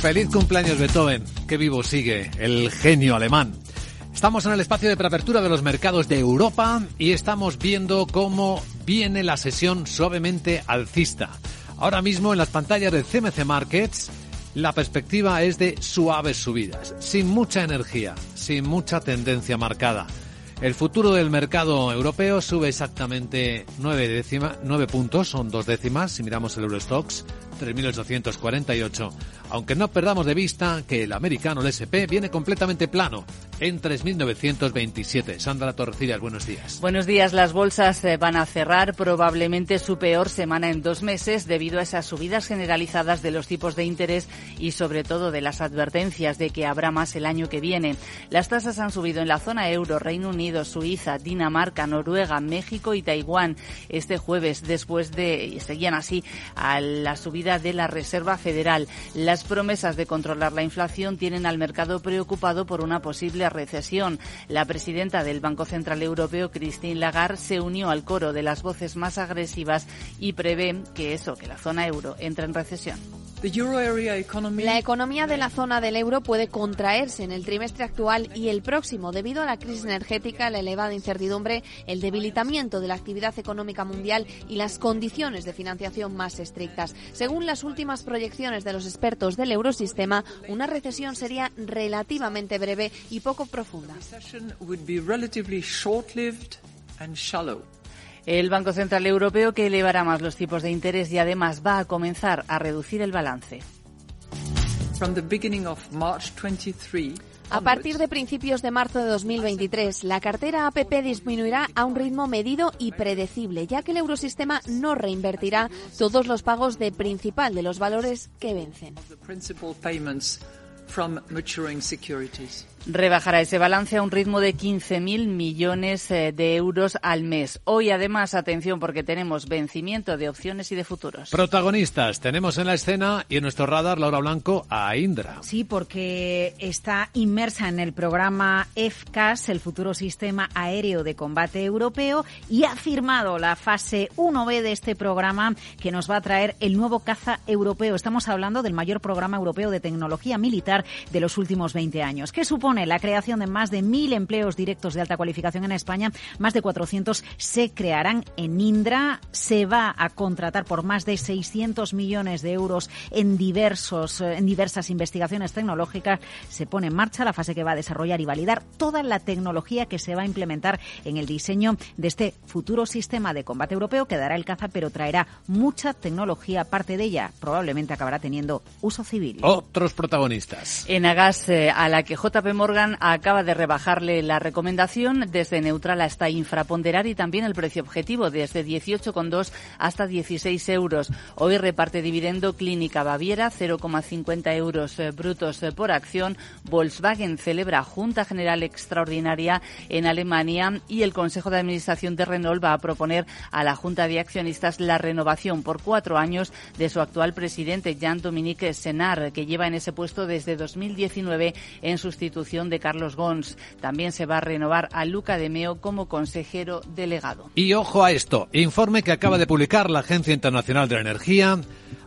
Feliz cumpleaños Beethoven, que vivo sigue el genio alemán. Estamos en el espacio de preapertura de los mercados de Europa y estamos viendo cómo viene la sesión suavemente alcista. Ahora mismo en las pantallas de CMC Markets la perspectiva es de suaves subidas, sin mucha energía, sin mucha tendencia marcada. El futuro del mercado europeo sube exactamente 9, décima, 9 puntos, son dos décimas, si miramos el Eurostox, 3.848, aunque no perdamos de vista que el americano, el SP, viene completamente plano, en 3.927. Sandra Torrecillas, buenos días. Buenos días. Las bolsas eh, van a cerrar probablemente su peor semana en dos meses debido a esas subidas generalizadas de los tipos de interés y sobre todo de las advertencias de que habrá más el año que viene. Las tasas han subido en la zona euro, Reino Unido, Suiza, Dinamarca, Noruega, México y Taiwán este jueves después de, seguían así, a la subida de la Reserva Federal. Las promesas de controlar la inflación tienen al mercado preocupado por una posible recesión. La presidenta del Banco Central Europeo, Christine Lagarde, se unió al coro de las voces más agresivas y prevé que eso, que la zona euro entre en recesión. La economía de la zona del euro puede contraerse en el trimestre actual y el próximo debido a la crisis energética, la elevada incertidumbre, el debilitamiento de la actividad económica mundial y las condiciones de financiación más estrictas. Según las últimas proyecciones de los expertos del eurosistema, una recesión sería relativamente breve y poco profunda. El Banco Central Europeo que elevará más los tipos de interés y además va a comenzar a reducir el balance. A partir de principios de marzo de 2023, la cartera APP disminuirá a un ritmo medido y predecible, ya que el eurosistema no reinvertirá todos los pagos de principal de los valores que vencen. Rebajará ese balance a un ritmo de 15.000 millones eh, de euros al mes. Hoy, además, atención, porque tenemos vencimiento de opciones y de futuros. Protagonistas, tenemos en la escena y en nuestro radar, Laura Blanco, a Indra. Sí, porque está inmersa en el programa FCAS, el futuro sistema aéreo de combate europeo, y ha firmado la fase 1B de este programa que nos va a traer el nuevo caza europeo. Estamos hablando del mayor programa europeo de tecnología militar de los últimos 20 años. ¿Qué supone la creación de más de 1.000 empleos directos de alta cualificación en España? Más de 400 se crearán en Indra. Se va a contratar por más de 600 millones de euros en, diversos, en diversas investigaciones tecnológicas. Se pone en marcha la fase que va a desarrollar y validar toda la tecnología que se va a implementar en el diseño de este futuro sistema de combate europeo que dará el caza, pero traerá mucha tecnología. Parte de ella probablemente acabará teniendo uso civil. Otros protagonistas. Enagas, eh, a la que JP Morgan acaba de rebajarle la recomendación desde neutral hasta infraponderar y también el precio objetivo desde 18,2 hasta 16 euros. Hoy reparte dividendo Clínica Baviera 0,50 euros eh, brutos eh, por acción. Volkswagen celebra Junta General Extraordinaria en Alemania y el Consejo de Administración de Renault va a proponer a la Junta de Accionistas la renovación por cuatro años de su actual presidente, Jean-Dominique Senard, que lleva en ese puesto desde 2019 en sustitución de Carlos Gons. También se va a renovar a Luca de Meo como consejero delegado. Y ojo a esto, informe que acaba de publicar la Agencia Internacional de la Energía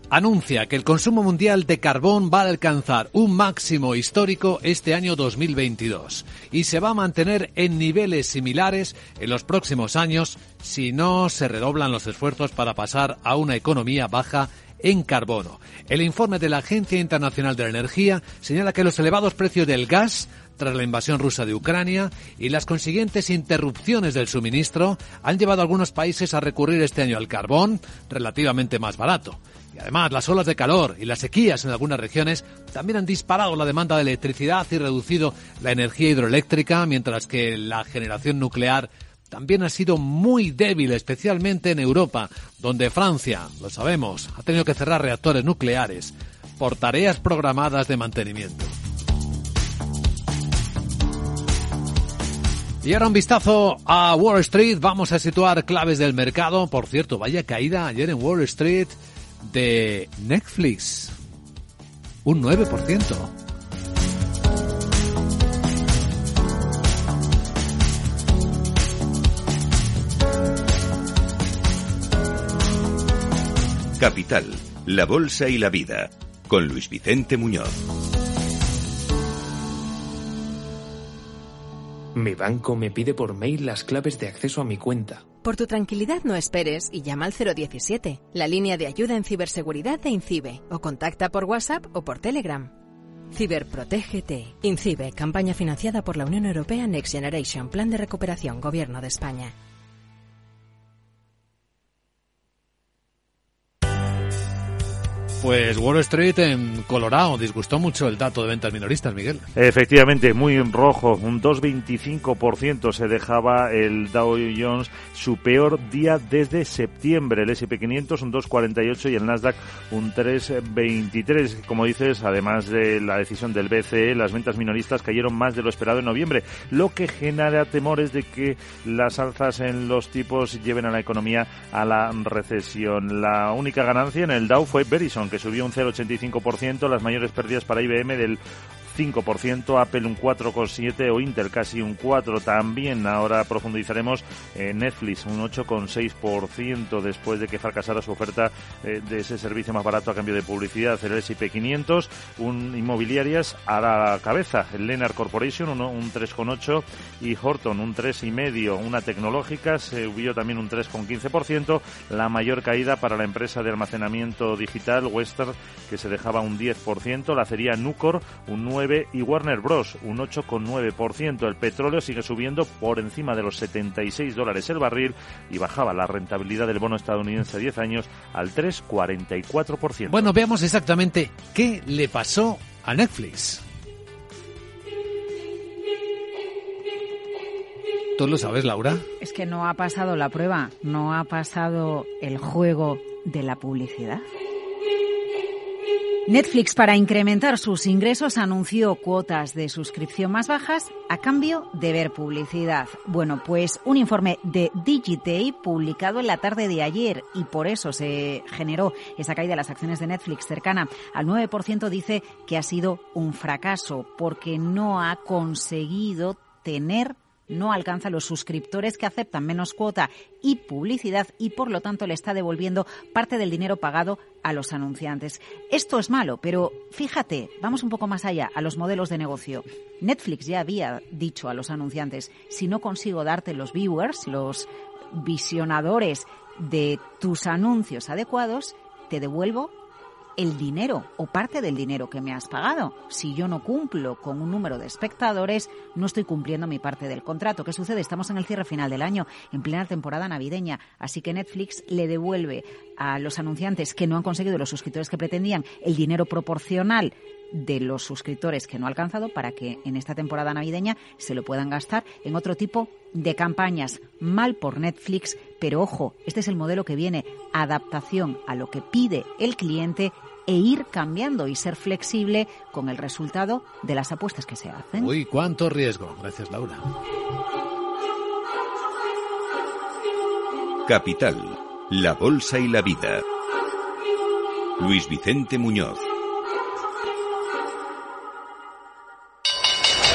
anuncia que el consumo mundial de carbón va a alcanzar un máximo histórico este año 2022 y se va a mantener en niveles similares en los próximos años si no se redoblan los esfuerzos para pasar a una economía baja en carbono. El informe de la Agencia Internacional de la Energía señala que los elevados precios del gas tras la invasión rusa de Ucrania y las consiguientes interrupciones del suministro han llevado a algunos países a recurrir este año al carbón, relativamente más barato. Y además, las olas de calor y las sequías en algunas regiones también han disparado la demanda de electricidad y reducido la energía hidroeléctrica, mientras que la generación nuclear también ha sido muy débil, especialmente en Europa, donde Francia, lo sabemos, ha tenido que cerrar reactores nucleares por tareas programadas de mantenimiento. Y ahora un vistazo a Wall Street. Vamos a situar claves del mercado. Por cierto, vaya caída ayer en Wall Street de Netflix. Un 9%. Capital, la Bolsa y la Vida, con Luis Vicente Muñoz. Mi banco me pide por mail las claves de acceso a mi cuenta. Por tu tranquilidad no esperes y llama al 017, la línea de ayuda en ciberseguridad de INCIBE, o contacta por WhatsApp o por Telegram. Ciberprotégete. INCIBE, campaña financiada por la Unión Europea Next Generation, Plan de Recuperación, Gobierno de España. Pues Wall Street en Colorado disgustó mucho el dato de ventas minoristas, Miguel. Efectivamente, muy en rojo, un 2,25% se dejaba el Dow Jones su peor día desde septiembre. El S&P 500 un 2,48 y el Nasdaq un 3,23. Como dices, además de la decisión del BCE, las ventas minoristas cayeron más de lo esperado en noviembre, lo que genera temores de que las alzas en los tipos lleven a la economía a la recesión. La única ganancia en el Dow fue Verizon que subió un 0,85%, las mayores pérdidas para IBM del 5%, Apple un 4,7% o Intel casi un 4%. También ahora profundizaremos en Netflix un 8,6% después de que fracasara su oferta eh, de ese servicio más barato a cambio de publicidad, el S&P 500, un inmobiliarias a la cabeza, el Lennar Corporation un, un 3,8% y Horton un 3,5%, una tecnológica se subió también un 3,15%, la mayor caída para la empresa de almacenamiento digital Western que se dejaba un 10%, la acería Nucor un 9% y Warner Bros. un 8,9%. El petróleo sigue subiendo por encima de los 76 dólares el barril y bajaba la rentabilidad del bono estadounidense a 10 años al 3,44%. Bueno, veamos exactamente qué le pasó a Netflix. ¿Tú lo sabes, Laura? Es que no ha pasado la prueba, no ha pasado el juego de la publicidad. Netflix, para incrementar sus ingresos, anunció cuotas de suscripción más bajas a cambio de ver publicidad. Bueno, pues un informe de Digitay publicado en la tarde de ayer y por eso se generó esa caída de las acciones de Netflix cercana al 9% dice que ha sido un fracaso porque no ha conseguido tener no alcanza los suscriptores que aceptan menos cuota y publicidad y por lo tanto le está devolviendo parte del dinero pagado a los anunciantes. Esto es malo, pero fíjate, vamos un poco más allá, a los modelos de negocio. Netflix ya había dicho a los anunciantes, si no consigo darte los viewers, los visionadores de tus anuncios adecuados, te devuelvo el dinero o parte del dinero que me has pagado. Si yo no cumplo con un número de espectadores, no estoy cumpliendo mi parte del contrato. ¿Qué sucede? Estamos en el cierre final del año, en plena temporada navideña, así que Netflix le devuelve a los anunciantes que no han conseguido los suscriptores que pretendían el dinero proporcional de los suscriptores que no ha alcanzado para que en esta temporada navideña se lo puedan gastar en otro tipo de campañas. Mal por Netflix, pero ojo, este es el modelo que viene, adaptación a lo que pide el cliente e ir cambiando y ser flexible con el resultado de las apuestas que se hacen. Uy, cuánto riesgo. Gracias, Laura. Capital, la Bolsa y la Vida. Luis Vicente Muñoz.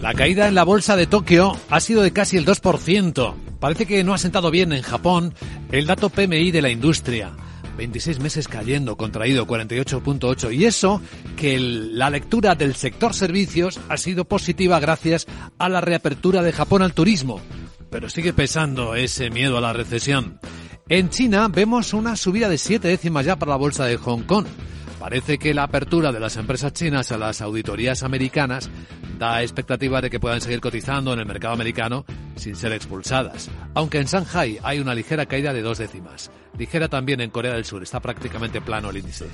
La caída en la bolsa de Tokio ha sido de casi el 2%. Parece que no ha sentado bien en Japón el dato PMI de la industria. 26 meses cayendo, contraído 48.8. Y eso que la lectura del sector servicios ha sido positiva gracias a la reapertura de Japón al turismo. Pero sigue pesando ese miedo a la recesión. En China vemos una subida de siete décimas ya para la bolsa de Hong Kong. Parece que la apertura de las empresas chinas a las auditorías americanas da expectativa de que puedan seguir cotizando en el mercado americano sin ser expulsadas. Aunque en Shanghai hay una ligera caída de dos décimas. Ligera también en Corea del Sur. Está prácticamente plano el índice.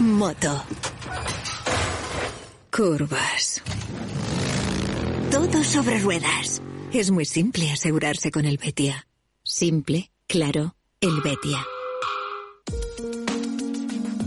Moto. Curvas. Todo sobre ruedas. Es muy simple asegurarse con el Betia. Simple, claro, el Betia.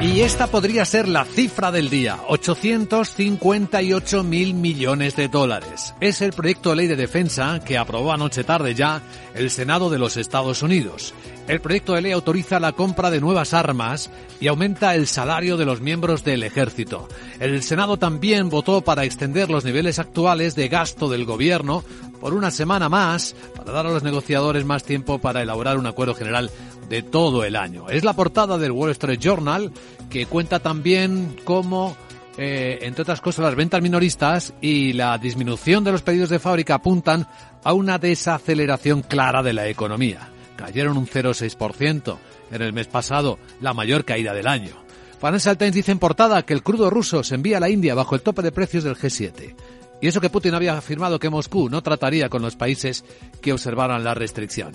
Y esta podría ser la cifra del día, 858 mil millones de dólares. Es el proyecto de ley de defensa que aprobó anoche tarde ya el Senado de los Estados Unidos. El proyecto de ley autoriza la compra de nuevas armas y aumenta el salario de los miembros del ejército. El Senado también votó para extender los niveles actuales de gasto del gobierno por una semana más para dar a los negociadores más tiempo para elaborar un acuerdo general de todo el año. Es la portada del Wall Street Journal que cuenta también cómo, eh, entre otras cosas, las ventas minoristas y la disminución de los pedidos de fábrica apuntan a una desaceleración clara de la economía. Cayeron un 0,6% en el mes pasado, la mayor caída del año. Financial Times dice en portada que el crudo ruso se envía a la India bajo el tope de precios del G7. Y eso que Putin había afirmado que Moscú no trataría con los países que observaran la restricción.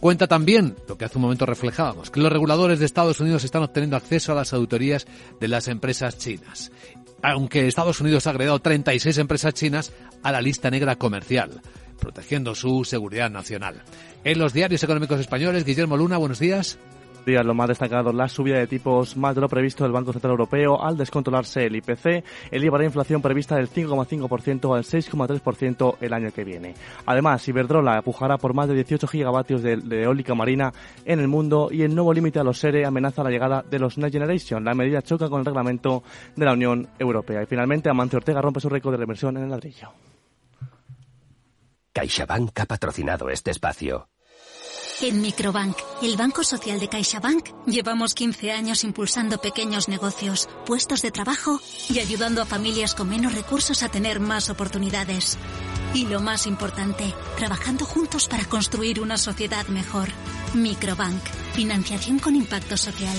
Cuenta también, lo que hace un momento reflejábamos, que los reguladores de Estados Unidos están obteniendo acceso a las auditorías de las empresas chinas. Aunque Estados Unidos ha agregado 36 empresas chinas a la lista negra comercial, protegiendo su seguridad nacional. En los diarios económicos españoles, Guillermo Luna, buenos días días lo más destacado, la subida de tipos más de lo previsto del Banco Central Europeo al descontrolarse el IPC, elevará inflación prevista del 5,5% al 6,3% el año que viene. Además, Iberdrola empujará por más de 18 gigavatios de, eólica marina en el mundo y el nuevo límite a los SERE amenaza la llegada de los Next Generation. La medida choca con el reglamento de la Unión Europea. Y finalmente, Amancio Ortega rompe su récord de reversión en el ladrillo. CaixaBank ha patrocinado este espacio. En Microbank, el Banco Social de CaixaBank, llevamos 15 años impulsando pequeños negocios, puestos de trabajo y ayudando a familias con menos recursos a tener más oportunidades. Y lo más importante, trabajando juntos para construir una sociedad mejor. Microbank, financiación con impacto social.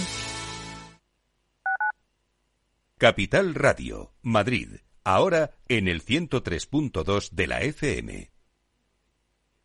Capital Radio, Madrid, ahora en el 103.2 de la FM.